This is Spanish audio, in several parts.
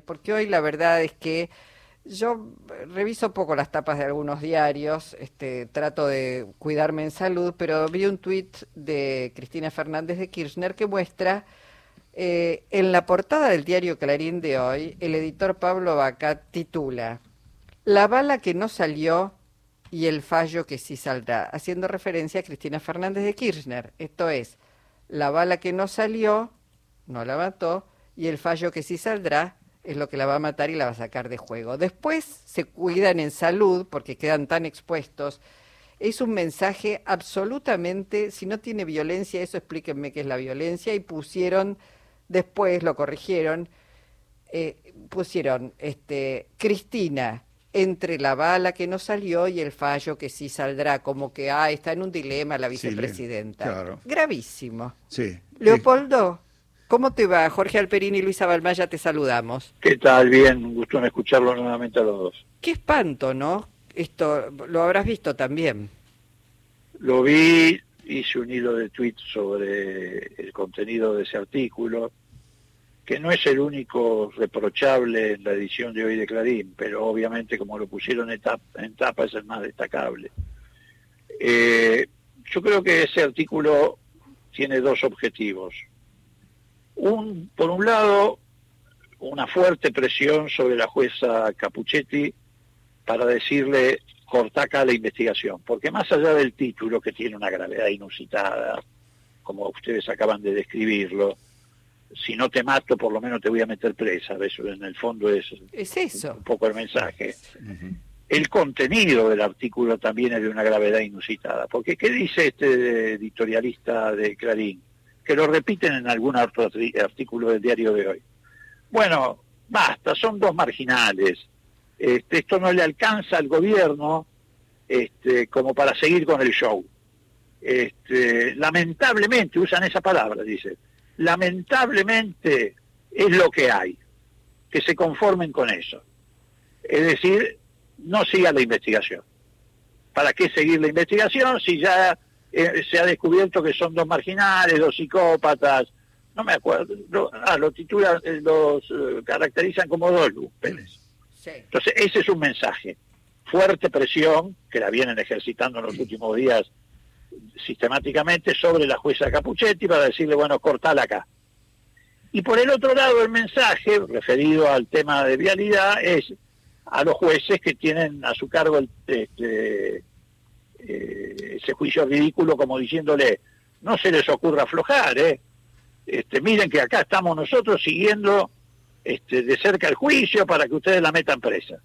Porque hoy la verdad es que yo reviso poco las tapas de algunos diarios, este, trato de cuidarme en salud, pero vi un tuit de Cristina Fernández de Kirchner que muestra eh, en la portada del diario Clarín de hoy, el editor Pablo Vaca titula La bala que no salió y el fallo que sí saldrá, haciendo referencia a Cristina Fernández de Kirchner. Esto es, la bala que no salió, no la mató, y el fallo que sí saldrá es lo que la va a matar y la va a sacar de juego. Después se cuidan en salud porque quedan tan expuestos. Es un mensaje absolutamente, si no tiene violencia, eso explíquenme qué es la violencia, y pusieron, después lo corrigieron, eh, pusieron este, Cristina entre la bala que no salió y el fallo que sí saldrá, como que ah, está en un dilema la vicepresidenta. Gravísimo. Sí. Leopoldo. ¿Cómo te va? Jorge Alperini y Luisa Balmaya te saludamos. ¿Qué tal? Bien, un gusto en escucharlo nuevamente a los dos. Qué espanto, ¿no? Esto lo habrás visto también. Lo vi, hice un hilo de tweets sobre el contenido de ese artículo, que no es el único reprochable en la edición de hoy de Clarín, pero obviamente como lo pusieron en tapa, es el más destacable. Eh, yo creo que ese artículo tiene dos objetivos un, por un lado, una fuerte presión sobre la jueza Capuchetti para decirle corta acá la investigación, porque más allá del título que tiene una gravedad inusitada, como ustedes acaban de describirlo, si no te mato por lo menos te voy a meter presa, eso en el fondo es, ¿Es eso? un poco el mensaje. El contenido del artículo también es de una gravedad inusitada, porque ¿qué dice este editorialista de Clarín? Que lo repiten en algún artículo del diario de hoy. Bueno, basta, son dos marginales. Este, esto no le alcanza al gobierno este, como para seguir con el show. Este, lamentablemente, usan esa palabra, dice, lamentablemente es lo que hay, que se conformen con eso. Es decir, no siga la investigación. ¿Para qué seguir la investigación si ya eh, se ha descubierto que son dos marginales, dos psicópatas, no me acuerdo, ah, los titulan, eh, los eh, caracterizan como dos Pérez. Entonces, ese es un mensaje. Fuerte presión, que la vienen ejercitando en los últimos días sistemáticamente, sobre la jueza Capuchetti para decirle, bueno, cortala acá. Y por el otro lado, el mensaje referido al tema de vialidad es a los jueces que tienen a su cargo el, este, eh, ese juicio ridículo como diciéndole, no se les ocurra aflojar, ¿eh? Este, miren que acá estamos nosotros siguiendo este, de cerca el juicio para que ustedes la metan presa.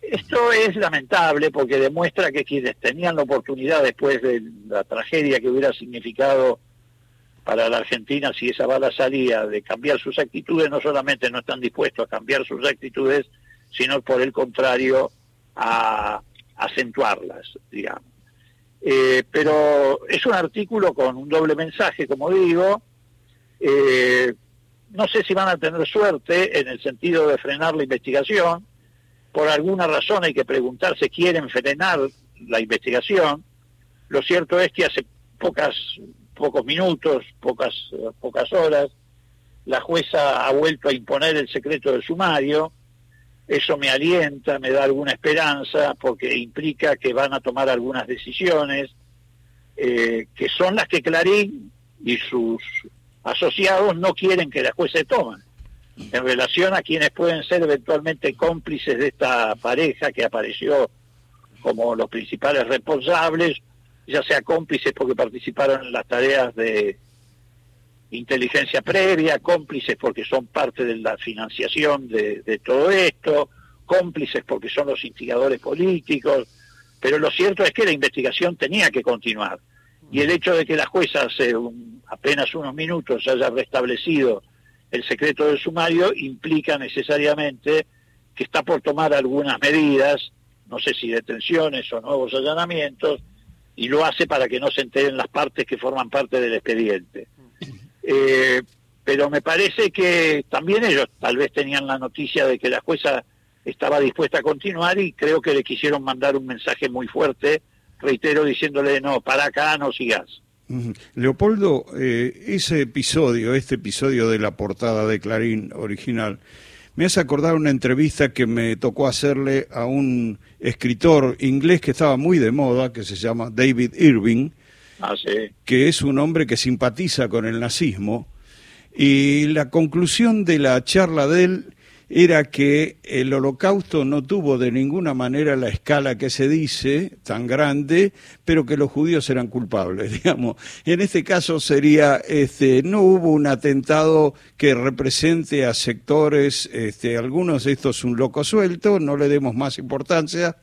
Esto es lamentable porque demuestra que quienes tenían la oportunidad después de la tragedia que hubiera significado para la Argentina si esa bala salía de cambiar sus actitudes, no solamente no están dispuestos a cambiar sus actitudes, sino por el contrario a acentuarlas, digamos. Eh, pero es un artículo con un doble mensaje, como digo. Eh, no sé si van a tener suerte en el sentido de frenar la investigación. Por alguna razón hay que preguntarse, ¿quieren frenar la investigación? Lo cierto es que hace pocas, pocos minutos, pocas, pocas horas, la jueza ha vuelto a imponer el secreto del sumario eso me alienta, me da alguna esperanza, porque implica que van a tomar algunas decisiones, eh, que son las que Clarín y sus asociados no quieren que la jueza tomen, en relación a quienes pueden ser eventualmente cómplices de esta pareja que apareció como los principales responsables, ya sea cómplices porque participaron en las tareas de inteligencia previa, cómplices porque son parte de la financiación de, todo esto, cómplices porque son los instigadores políticos, pero lo cierto es que la investigación tenía que continuar. Y el hecho de que la jueza hace apenas unos minutos haya restablecido el secreto del sumario implica necesariamente que está por tomar algunas medidas, no sé si detenciones o nuevos allanamientos, y lo hace para que no se enteren las partes que forman parte del expediente. Eh, pero me parece que también ellos tal vez tenían la noticia de que la jueza estaba dispuesta a continuar y creo que le quisieron mandar un mensaje muy fuerte, reitero, diciéndole, no, para acá no sigas. Leopoldo, eh, ese episodio, este episodio de la portada de Clarín original, me hace acordar una entrevista que me tocó hacerle a un escritor inglés que estaba muy de moda, que se llama David Irving, ah, que es un hombre que simpatiza con el nazismo, y la conclusión de la charla de él era que el holocausto no tuvo de ninguna manera la escala que se dice, tan grande, pero que los judíos eran culpables, digamos. En este caso sería, este, no hubo un atentado que represente a sectores, este, algunos de estos un loco suelto, no le demos más importancia,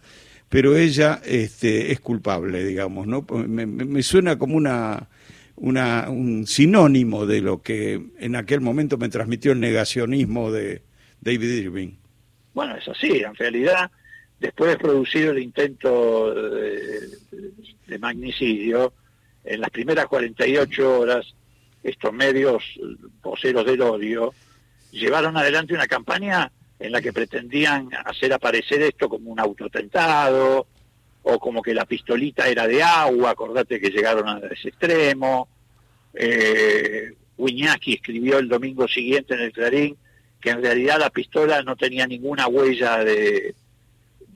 pero ella este, es culpable, digamos, ¿no? Me, me suena como una, una, un sinónimo de lo que en aquel momento me transmitió el negacionismo de, David Irving. Bueno, es así, en realidad, después de producido el intento de, magnicidio, en las primeras 48 horas, estos medios voceros del odio llevaron adelante una campaña en la que pretendían hacer aparecer esto como un autotentado, o como que la pistolita era de agua, acordate que llegaron a ese extremo. Eh, escribió el domingo siguiente en el Clarín que en realidad la pistola no tenía ninguna huella de,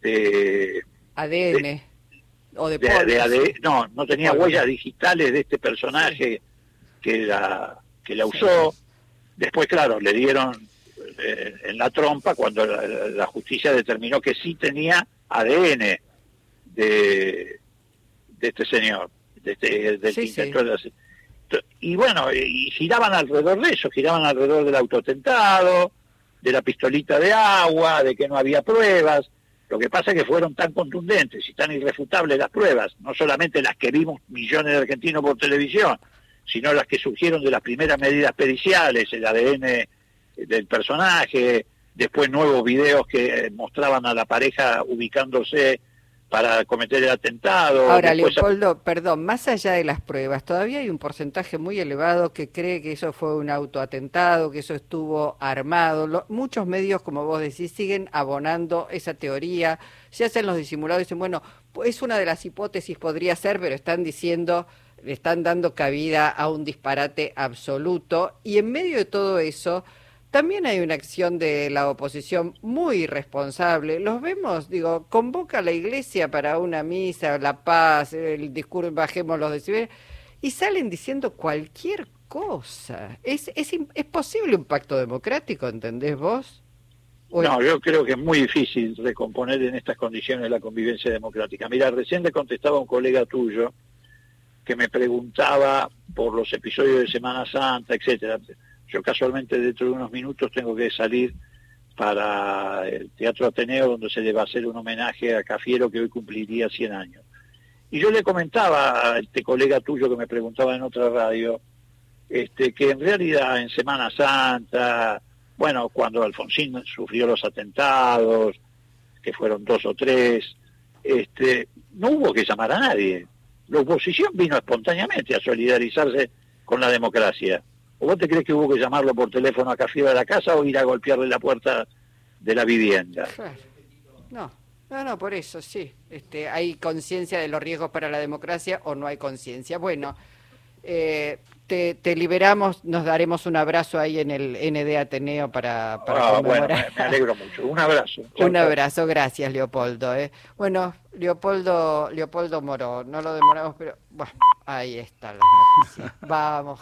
de ADN o de, no no tenía huellas digitales de este personaje que la que la usó. después claro le dieron en la trompa cuando la, justicia determinó que sí tenía ADN de, de este señor de este, del y bueno y giraban alrededor de eso giraban alrededor del autotentado de la pistolita de agua, de que no había pruebas. Lo que pasa es que fueron tan contundentes y tan irrefutables las pruebas, no solamente las que vimos millones de argentinos por televisión, sino las que surgieron de las primeras medidas periciales, el ADN del personaje, después nuevos videos que mostraban a la pareja ubicándose para cometer el atentado. Ahora, Leopoldo, perdón, más allá de las pruebas, todavía hay un porcentaje muy elevado que cree que eso fue un autoatentado, que eso estuvo armado. muchos medios, como vos decís, siguen abonando esa teoría. Se hacen los disimulados y dicen, bueno, es una de las hipótesis, podría ser, pero están diciendo, le están dando cabida a un disparate absoluto. Y en medio de todo eso también hay una acción de la oposición muy irresponsable. Los vemos, digo, convoca a la iglesia para una misa, la paz, el discurso, bajemos los decibeles, y salen diciendo cualquier cosa. ¿Es, es, es posible un pacto democrático, entendés vos? No, yo creo que es muy difícil recomponer en estas condiciones la convivencia democrática. Mira, recién le contestaba un colega tuyo que me preguntaba por los episodios de Semana Santa, etcétera yo casualmente dentro de unos minutos tengo que salir para el Teatro Ateneo donde se le va a hacer un homenaje a Cafiero que hoy cumpliría 100 años. Y yo le comentaba a este colega tuyo que me preguntaba en otra radio, este, que en realidad en Semana Santa, bueno, cuando Alfonsín sufrió los atentados, que fueron dos o tres, este, no hubo que llamar a nadie. La oposición vino espontáneamente a solidarizarse con la democracia. ¿O vos te crees que hubo que llamarlo por teléfono a Cafiero de la casa o ir a golpearle la puerta de la vivienda? No, no, no, por eso, sí. Este, ¿Hay conciencia de los riesgos para la democracia o no hay conciencia? Bueno, eh, te, liberamos, nos daremos un abrazo ahí en el ND Ateneo para, para ah, Bueno, me, alegro mucho. Un abrazo. un abrazo, gracias Leopoldo. ¿eh? Bueno, Leopoldo, Leopoldo Moro, no lo demoramos, pero bueno, ahí está la noticia. Vamos